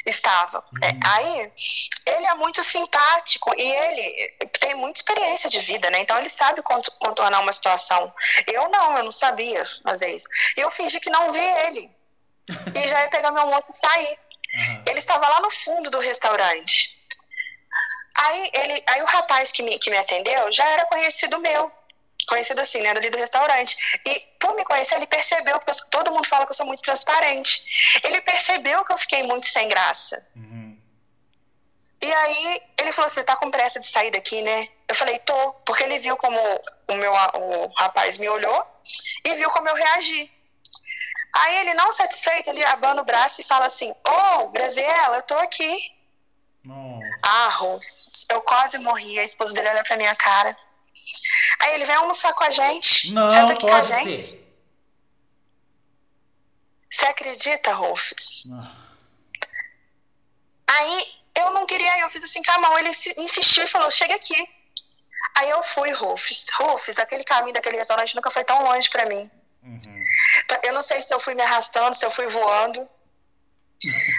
[SPEAKER 1] Estava. Uhum. É, aí, ele é muito simpático e ele tem muita experiência de vida, né? Então ele sabe contornar uma situação. Eu não, eu não sabia fazer isso. Eu fingi que não vi ele. e já ia pegar meu moto e sair. Uhum. Ele estava lá no fundo do restaurante. Aí, ele, aí o rapaz que me, que me atendeu já era conhecido meu conhecido assim, né, ali do restaurante. E por me conhecer, ele percebeu, porque todo mundo fala que eu sou muito transparente. Ele percebeu que eu fiquei muito sem graça. Uhum. E aí ele falou: Você tá com pressa de sair daqui, né? Eu falei: Tô, porque ele viu como o meu o rapaz me olhou e viu como eu reagi. Aí ele, não satisfeito, ele abana o braço e fala assim: Ô, oh, Graziela, eu tô aqui.
[SPEAKER 2] Nossa.
[SPEAKER 1] Ah, eu quase morri. A esposa dele olha pra minha cara. Aí ele vem almoçar com a gente.
[SPEAKER 2] Não, senta aqui com a gente. Ser.
[SPEAKER 1] Você acredita, Rufus? Ah. Aí eu não queria, eu fiz assim com a mão. Ele insistiu e falou: chega aqui. Aí eu fui, Rufus. Rufus, aquele caminho daquele restaurante nunca foi tão longe para mim. Uhum. Eu não sei se eu fui me arrastando, se eu fui voando.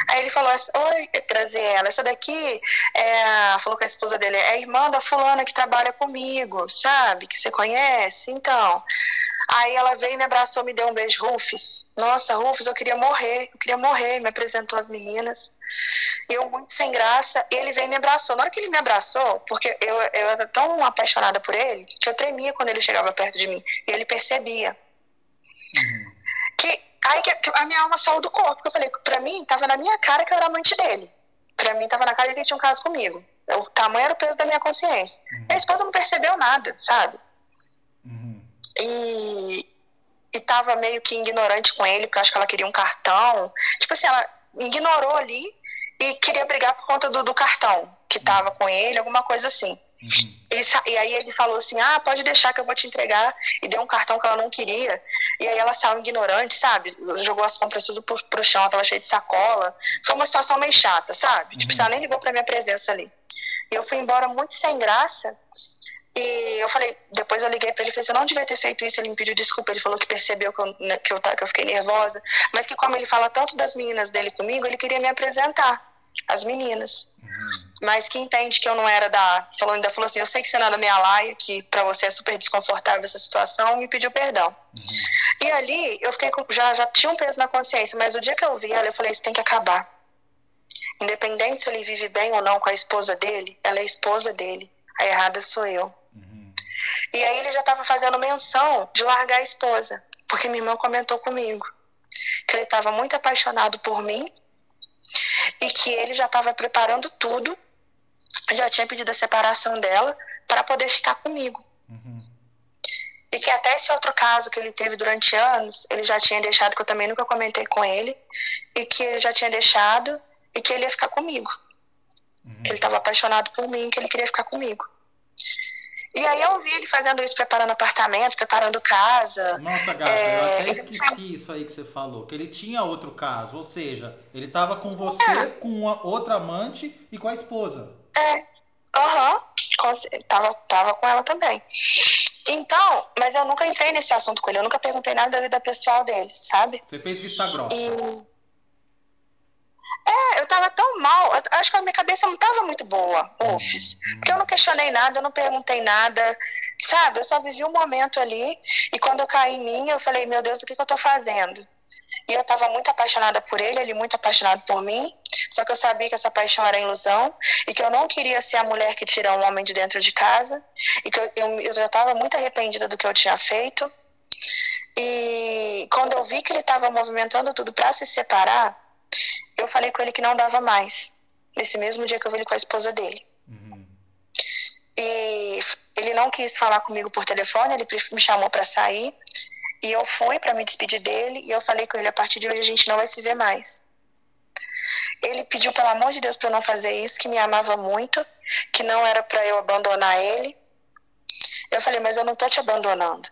[SPEAKER 1] Aí ele falou assim, oi, trazer ela, essa daqui, é, falou com a esposa dele, é a irmã da fulana que trabalha comigo, sabe? Que você conhece? Então, aí ela veio me abraçou, me deu um beijo, Rufus. Nossa, Rufus, eu queria morrer, eu queria morrer, me apresentou as meninas. Eu, muito sem graça, ele veio e me abraçou. Na hora que ele me abraçou, porque eu, eu era tão apaixonada por ele, que eu tremia quando ele chegava perto de mim, e ele percebia. Uhum. Aí que a minha alma saiu do corpo, porque eu falei, pra mim, tava na minha cara que eu era amante dele. Pra mim, tava na cara que ele tinha um caso comigo. O tamanho era o peso da minha consciência. Uhum. Minha esposa não percebeu nada, sabe? Uhum. E, e tava meio que ignorante com ele, porque eu acho que ela queria um cartão. Tipo assim, ela ignorou ali e queria brigar por conta do, do cartão que tava com ele, alguma coisa assim. Uhum. E, e, aí ele falou assim: ah, pode deixar que eu vou te entregar. E deu um cartão que ela não queria. E aí ela saiu ignorante, sabe? Jogou as compras tudo pro, pro chão, tava cheio de sacola. Foi uma situação meio chata, sabe? Tipo, uhum. Tipo, ela nem ligou pra minha presença ali. E eu fui embora muito sem graça. E eu falei, depois eu liguei para ele e falei, você não devia ter feito isso. Ele me pediu desculpa, ele falou que percebeu que eu, né, que eu, que eu fiquei nervosa, mas que como ele fala tanto das meninas dele comigo, ele queria me apresentar as meninas. Mas que entende que eu não era da. Falou, ainda falou assim: eu sei que você não é da minha laia, que para você é super desconfortável essa situação, me pediu perdão. Uhum. E ali eu fiquei com, já, já tinha um peso na consciência, mas o dia que eu vi ela, eu falei: isso tem que acabar. Independente se ele vive bem ou não com a esposa dele, ela é a esposa dele. A errada sou eu. Uhum. E aí ele já estava fazendo menção de largar a esposa, porque minha irmã comentou comigo que ele estava muito apaixonado por mim e que ele já estava preparando tudo, já tinha pedido a separação dela para poder ficar comigo. Uhum. E que até esse outro caso que ele teve durante anos, ele já tinha deixado, que eu também nunca comentei com ele, e que ele já tinha deixado e que ele ia ficar comigo. Uhum. Que ele estava apaixonado por mim, que ele queria ficar comigo. E aí eu vi ele fazendo isso, preparando apartamento, preparando casa.
[SPEAKER 2] Nossa, Gata, é, eu até esqueci isso aí que você falou, que ele tinha outro caso, ou seja, ele estava com você, é. com outra amante e com a esposa.
[SPEAKER 1] É, aham, uhum. tava, tava com ela também. Então, mas eu nunca entrei nesse assunto com ele, eu nunca perguntei nada da vida pessoal dele, sabe?
[SPEAKER 2] Você fez vista grossa. E...
[SPEAKER 1] É, eu tava tão mal. acho que a minha cabeça não tava muito boa. Uhum. Porque eu não questionei nada, eu não perguntei nada. Sabe? Eu só vivi um momento ali. E quando eu caí em mim, eu falei, meu Deus, o que, que eu tô fazendo? E eu tava muito apaixonada por ele, ele muito apaixonado por mim. Só que eu sabia que essa paixão era ilusão. E que eu não queria ser a mulher que tira um homem de dentro de casa. E que eu, eu, eu já tava muito arrependida do que eu tinha feito. E quando eu vi que ele estava movimentando tudo para se separar, eu falei com ele que não dava mais. Nesse mesmo dia que eu vi ele com a esposa dele. Uhum. E ele não quis falar comigo por telefone, ele me chamou para sair. E eu fui para me despedir dele e eu falei com ele: a partir de hoje a gente não vai se ver mais. Ele pediu, pelo amor de Deus, para eu não fazer isso, que me amava muito, que não era para eu abandonar ele. Eu falei: mas eu não tô te abandonando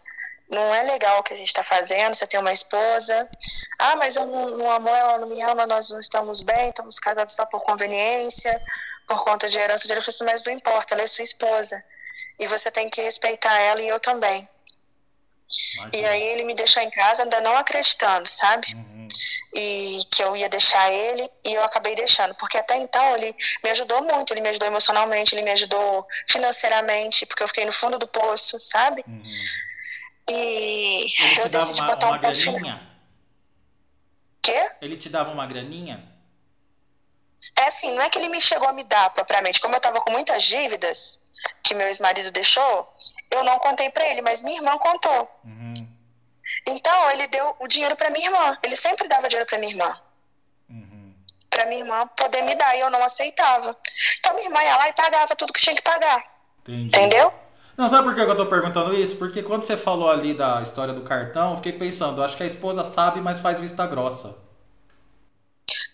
[SPEAKER 1] não é legal o que a gente está fazendo, você tem uma esposa. Ah, mas eu não, não amo ela, não me ama, nós não estamos bem, estamos casados só por conveniência, por conta de herança dele. Eu falei assim, mas não importa, ela é sua esposa. E você tem que respeitar ela e eu também. E aí ele me deixou em casa ainda não acreditando, sabe? Uhum. E que eu ia deixar ele e eu acabei deixando. Porque até então ele me ajudou muito, ele me ajudou emocionalmente, ele me ajudou financeiramente, porque eu fiquei no fundo do poço, sabe? Uhum. E
[SPEAKER 2] Ele eu decidi uma, botar uma um
[SPEAKER 1] graninha? Quê?
[SPEAKER 2] Ele te dava uma graninha?
[SPEAKER 1] É assim, não é que ele me chegou a me dar propriamente. Como eu tava com muitas dívidas que meu ex-marido deixou, eu não contei para ele, mas minha irmã contou. Uhum. Então ele deu o dinheiro para minha irmã. Ele sempre dava dinheiro para minha irmã. Uhum. Para minha irmã poder me dar e eu não aceitava. Então minha irmã ia lá e pagava tudo que tinha que pagar. Entendi. Entendeu?
[SPEAKER 2] Não, sabe por que eu tô perguntando isso? Porque quando você falou ali da história do cartão, eu fiquei pensando, acho que a esposa sabe, mas faz vista grossa.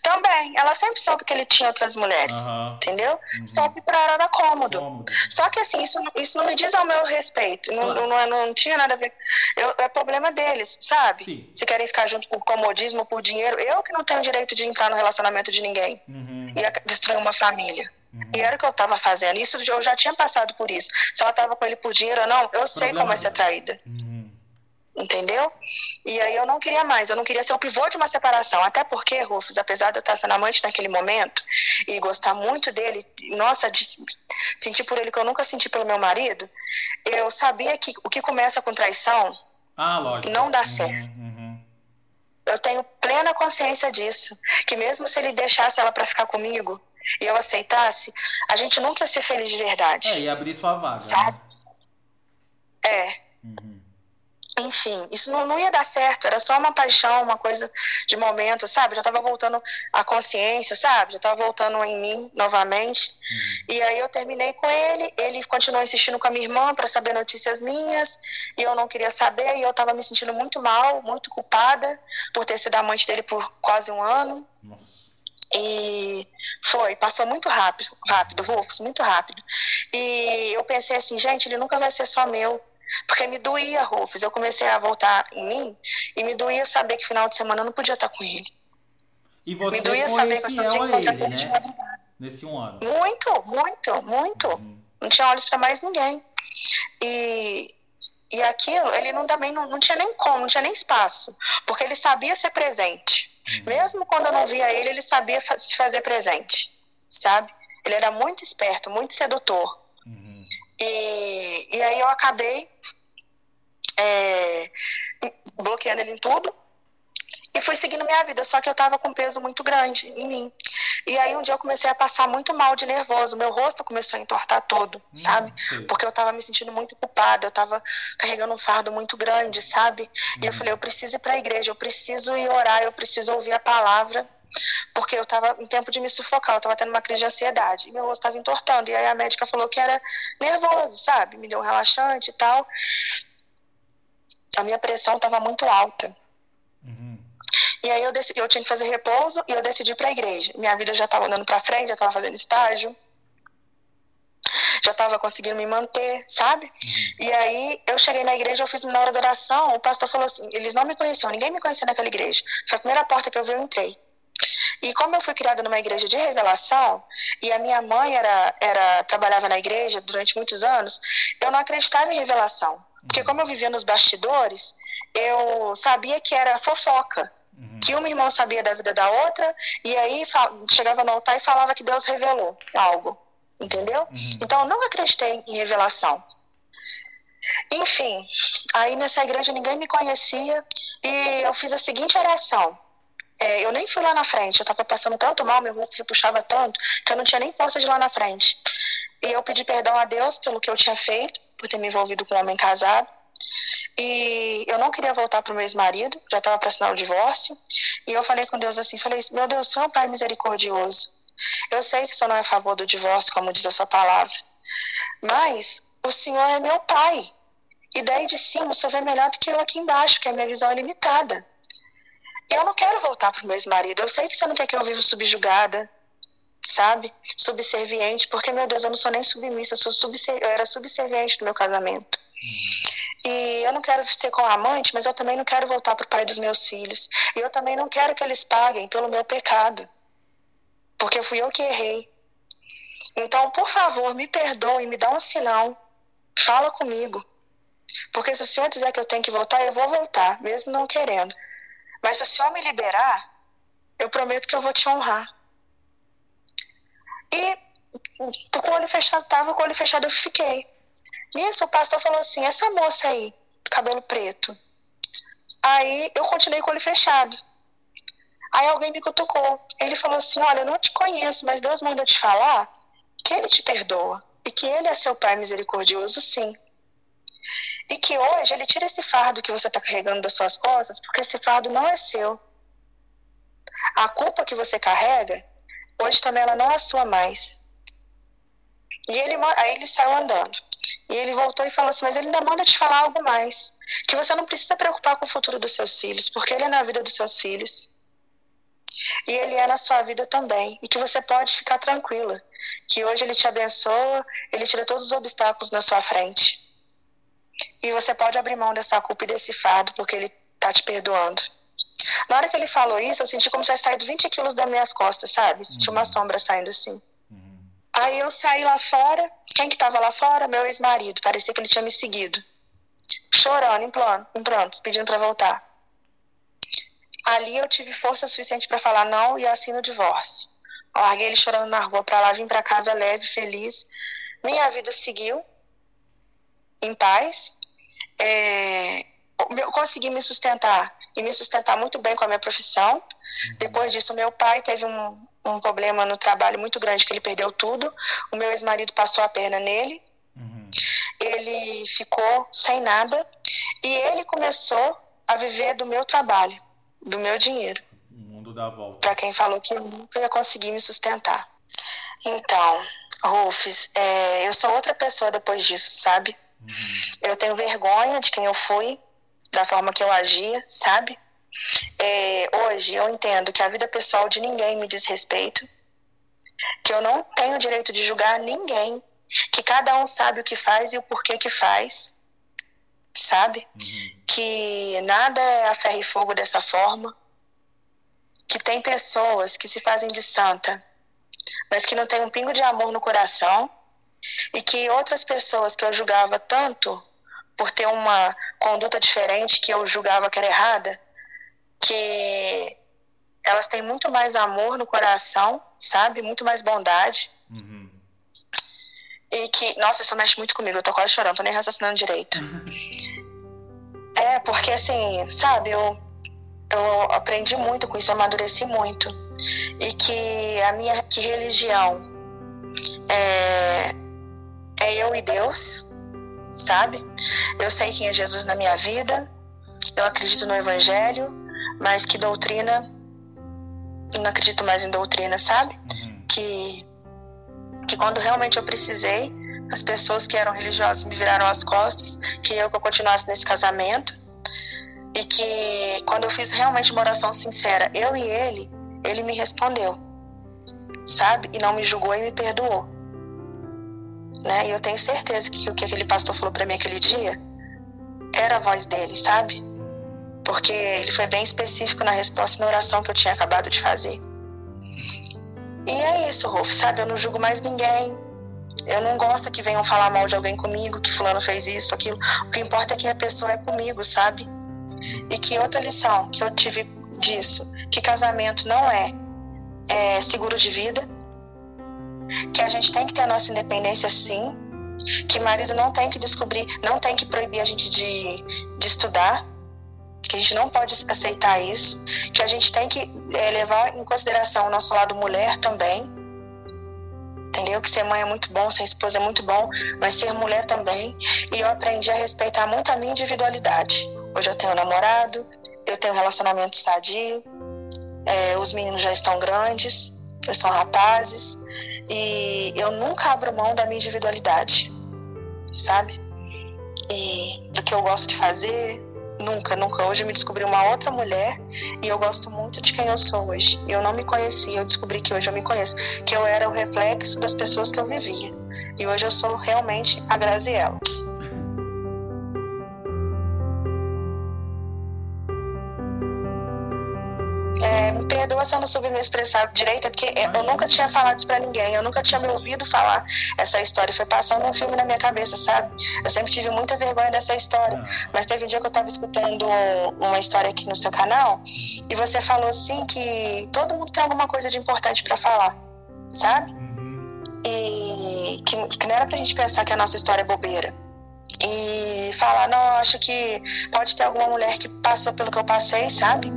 [SPEAKER 1] Também, ela sempre soube que ele tinha outras mulheres, uhum. entendeu? Uhum. Só que pra ela era cômodo. cômodo. Só que assim, isso, isso não me diz ao meu respeito. Não, claro. não, não, não, tinha nada a ver. Eu, é problema deles, sabe? Sim. Se querem ficar junto por comodismo, por dinheiro, eu que não tenho direito de entrar no relacionamento de ninguém. Uhum. E destruir uma família. Uhum. E era o que eu estava fazendo. Isso eu já tinha passado por isso. Se ela estava com ele por dinheiro ou não, eu sei como é ser traída. Uhum. Entendeu? E aí eu não queria mais, eu não queria ser o pivô de uma separação. Até porque, Rufus, apesar de eu estar sendo amante naquele momento e gostar muito dele, nossa, de sentir por ele que eu nunca senti pelo meu marido, eu sabia que o que começa com traição
[SPEAKER 2] ah,
[SPEAKER 1] não dá uhum, certo. Uhum. Eu tenho plena consciência disso. Que mesmo se ele deixasse ela para ficar comigo, e eu aceitasse, a gente nunca ia ser feliz de verdade.
[SPEAKER 2] É, e abrir sua vaga. Sabe? Né?
[SPEAKER 1] É. Uhum. Enfim, isso não, não ia dar certo, era só uma paixão, uma coisa de momento, sabe? Já tava voltando a consciência, sabe? Já tava voltando em mim novamente. Uhum. E aí eu terminei com ele, ele continuou insistindo com a minha irmã para saber notícias minhas, e eu não queria saber, e eu tava me sentindo muito mal, muito culpada por ter sido amante dele por quase um ano. Nossa. E foi, passou muito rápido, rápido, Rufus, muito rápido. E eu pensei assim, gente, ele nunca vai ser só meu. Porque me doía, Rufus. Eu comecei a voltar em mim e me doía saber que final de semana eu não podia estar com ele.
[SPEAKER 2] E você me doía saber que eu tinha que encontrar ele, né? nesse um ano.
[SPEAKER 1] Muito, muito, muito. Uhum. Não tinha olhos para mais ninguém. E, e aquilo, ele não, também não, não tinha nem como, não tinha nem espaço, porque ele sabia ser presente. Mesmo quando eu não via ele, ele sabia se fazer presente, sabe? Ele era muito esperto, muito sedutor. Uhum. E, e aí eu acabei é, bloqueando ele em tudo e fui seguindo minha vida, só que eu tava com um peso muito grande em mim. E aí um dia eu comecei a passar muito mal de nervoso, meu rosto começou a entortar todo, hum, sabe? Porque eu tava me sentindo muito culpada, eu tava carregando um fardo muito grande, sabe? E eu uhum. falei, eu preciso ir para a igreja, eu preciso ir orar, eu preciso ouvir a palavra, porque eu tava em tempo de me sufocar, eu tava tendo uma crise de ansiedade, e meu rosto tava entortando. E aí a médica falou que era nervoso, sabe? Me deu um relaxante e tal. A minha pressão tava muito alta. E aí eu, decidi, eu tinha que fazer repouso e eu decidi ir para a igreja. Minha vida já estava andando para frente, já estava fazendo estágio, já estava conseguindo me manter, sabe? E aí eu cheguei na igreja, eu fiz uma hora de oração, o pastor falou assim, eles não me conheciam, ninguém me conhecia naquela igreja. Foi a primeira porta que eu vi, eu entrei. E como eu fui criada numa igreja de revelação, e a minha mãe era, era trabalhava na igreja durante muitos anos, eu não acreditava em revelação. Porque uhum. como eu vivia nos bastidores, eu sabia que era fofoca. Uhum. Que uma irmã sabia da vida da outra, e aí chegava no altar e falava que Deus revelou algo. Entendeu? Uhum. Então eu nunca acreditei em revelação. Enfim, aí nessa igreja ninguém me conhecia e eu fiz a seguinte oração. É, eu nem fui lá na frente, eu estava passando tanto mal, meu rosto repuxava tanto, que eu não tinha nem força de ir lá na frente. E eu pedi perdão a Deus pelo que eu tinha feito, por ter me envolvido com um homem casado. E eu não queria voltar para o meu ex-marido, já estava para assinar o divórcio. E eu falei com Deus assim: falei, meu Deus, Senhor Pai misericordioso. Eu sei que o Senhor não é a favor do divórcio, como diz a sua palavra, mas o Senhor é meu Pai. E daí de cima o Senhor vê melhor do que eu aqui embaixo, que a minha visão é limitada. Eu não quero voltar para o meu ex-marido. Eu sei que você não quer que eu viva subjugada, sabe? Subserviente, porque, meu Deus, eu não sou nem submissa, eu, sou subser... eu era subserviente no meu casamento. E eu não quero ser com amante, mas eu também não quero voltar para o pai dos meus filhos. E eu também não quero que eles paguem pelo meu pecado. Porque fui eu que errei. Então, por favor, me perdoe, me dá um sinal. Fala comigo. Porque se o senhor dizer que eu tenho que voltar, eu vou voltar, mesmo não querendo. Mas se o senhor me liberar, eu prometo que eu vou te honrar. E com o olho fechado, tava com o olho fechado, eu fiquei. Nisso, o pastor falou assim: essa moça aí, cabelo preto. Aí eu continuei com o olho fechado. Aí alguém me cutucou. Ele falou assim: Olha, eu não te conheço, mas Deus mandou te falar que Ele te perdoa e que Ele é seu Pai misericordioso, sim. E que hoje Ele tira esse fardo que você está carregando das suas costas, porque esse fardo não é seu. A culpa que você carrega, hoje também ela não é sua mais. E ele, aí ele saiu andando. E ele voltou e falou assim: Mas ele ainda manda te falar algo mais. Que você não precisa preocupar com o futuro dos seus filhos, porque ele é na vida dos seus filhos. E ele é na sua vida também. E que você pode ficar tranquila. Que hoje ele te abençoa, ele tira todos os obstáculos na sua frente. E você pode abrir mão dessa culpa e desse fardo, porque ele está te perdoando. Na hora que ele falou isso, eu senti como se tivesse saído 20 quilos das minhas costas, sabe? Senti uma uhum. sombra saindo assim. Aí eu saí lá fora. Quem que tava lá fora? Meu ex-marido. Parecia que ele tinha me seguido. Chorando, em, plano, em pedindo para voltar. Ali eu tive força suficiente para falar não e assino o divórcio. Larguei ele chorando na rua para lá, vim para casa leve, feliz. Minha vida seguiu em paz. É, eu consegui me sustentar e me sustentar muito bem com a minha profissão. Depois disso, meu pai teve um, um problema no trabalho muito grande, que ele perdeu tudo. O meu ex-marido passou a perna nele. Uhum. Ele ficou sem nada. E ele começou a viver do meu trabalho, do meu dinheiro.
[SPEAKER 2] O mundo dá volta.
[SPEAKER 1] Para quem falou que eu nunca ia conseguir me sustentar. Então, Rufus, é, eu sou outra pessoa depois disso, sabe? Uhum. Eu tenho vergonha de quem eu fui, da forma que eu agia, sabe? É, hoje eu entendo que a vida pessoal de ninguém me diz respeito, que eu não tenho direito de julgar ninguém, que cada um sabe o que faz e o porquê que faz, sabe? Uhum. Que nada é a ferro e fogo dessa forma, que tem pessoas que se fazem de santa mas que não tem um pingo de amor no coração e que outras pessoas que eu julgava tanto por ter uma conduta diferente que eu julgava que era errada, que elas têm muito mais amor no coração, sabe? Muito mais bondade. Uhum. E que, nossa, isso mexe muito comigo, eu tô quase chorando, tô nem raciocinando direito. é, porque assim, sabe, eu, eu aprendi muito com isso, eu amadureci muito. E que a minha que religião é, é eu e Deus, sabe? Eu sei quem é Jesus na minha vida, eu acredito no Evangelho, mas que doutrina, não acredito mais em doutrina, sabe? Uhum. Que, que quando realmente eu precisei, as pessoas que eram religiosas me viraram as costas, queriam que eu continuasse nesse casamento, e que quando eu fiz realmente uma oração sincera, eu e ele, ele me respondeu, sabe? E não me julgou e me perdoou. Né? E eu tenho certeza que o que aquele pastor falou para mim aquele dia era a voz dele, sabe? Porque ele foi bem específico na resposta na oração que eu tinha acabado de fazer. E é isso, Rolf, sabe? Eu não julgo mais ninguém. Eu não gosto que venham falar mal de alguém comigo, que fulano fez isso, aquilo. O que importa é que a pessoa é comigo, sabe? E que outra lição que eu tive disso, que casamento não é, é seguro de vida, que a gente tem que ter a nossa independência sim, que marido não tem que descobrir, não tem que proibir a gente de, de estudar, que a gente não pode aceitar isso, que a gente tem que é, levar em consideração o nosso lado mulher também, entendeu? Que ser mãe é muito bom, ser esposa é muito bom, mas ser mulher também. E eu aprendi a respeitar muito a minha individualidade. Hoje eu tenho um namorado, eu tenho um relacionamento sadio, é, os meninos já estão grandes, eles são rapazes, e eu nunca abro mão da minha individualidade, sabe? E do que eu gosto de fazer, nunca, nunca. Hoje eu me descobri uma outra mulher e eu gosto muito de quem eu sou hoje. Eu não me conhecia, eu descobri que hoje eu me conheço, que eu era o reflexo das pessoas que eu vivia. E hoje eu sou realmente a Graziella. Perdoa se eu não soube me expressar direito, porque eu nunca tinha falado isso pra ninguém, eu nunca tinha me ouvido falar essa história. Foi passando um filme na minha cabeça, sabe? Eu sempre tive muita vergonha dessa história. Ah. Mas teve um dia que eu tava escutando uma história aqui no seu canal e você falou assim que todo mundo tem alguma coisa de importante para falar, sabe? Uhum. E que, que não era pra gente pensar que a nossa história é bobeira e falar, não, acho que pode ter alguma mulher que passou pelo que eu passei, sabe?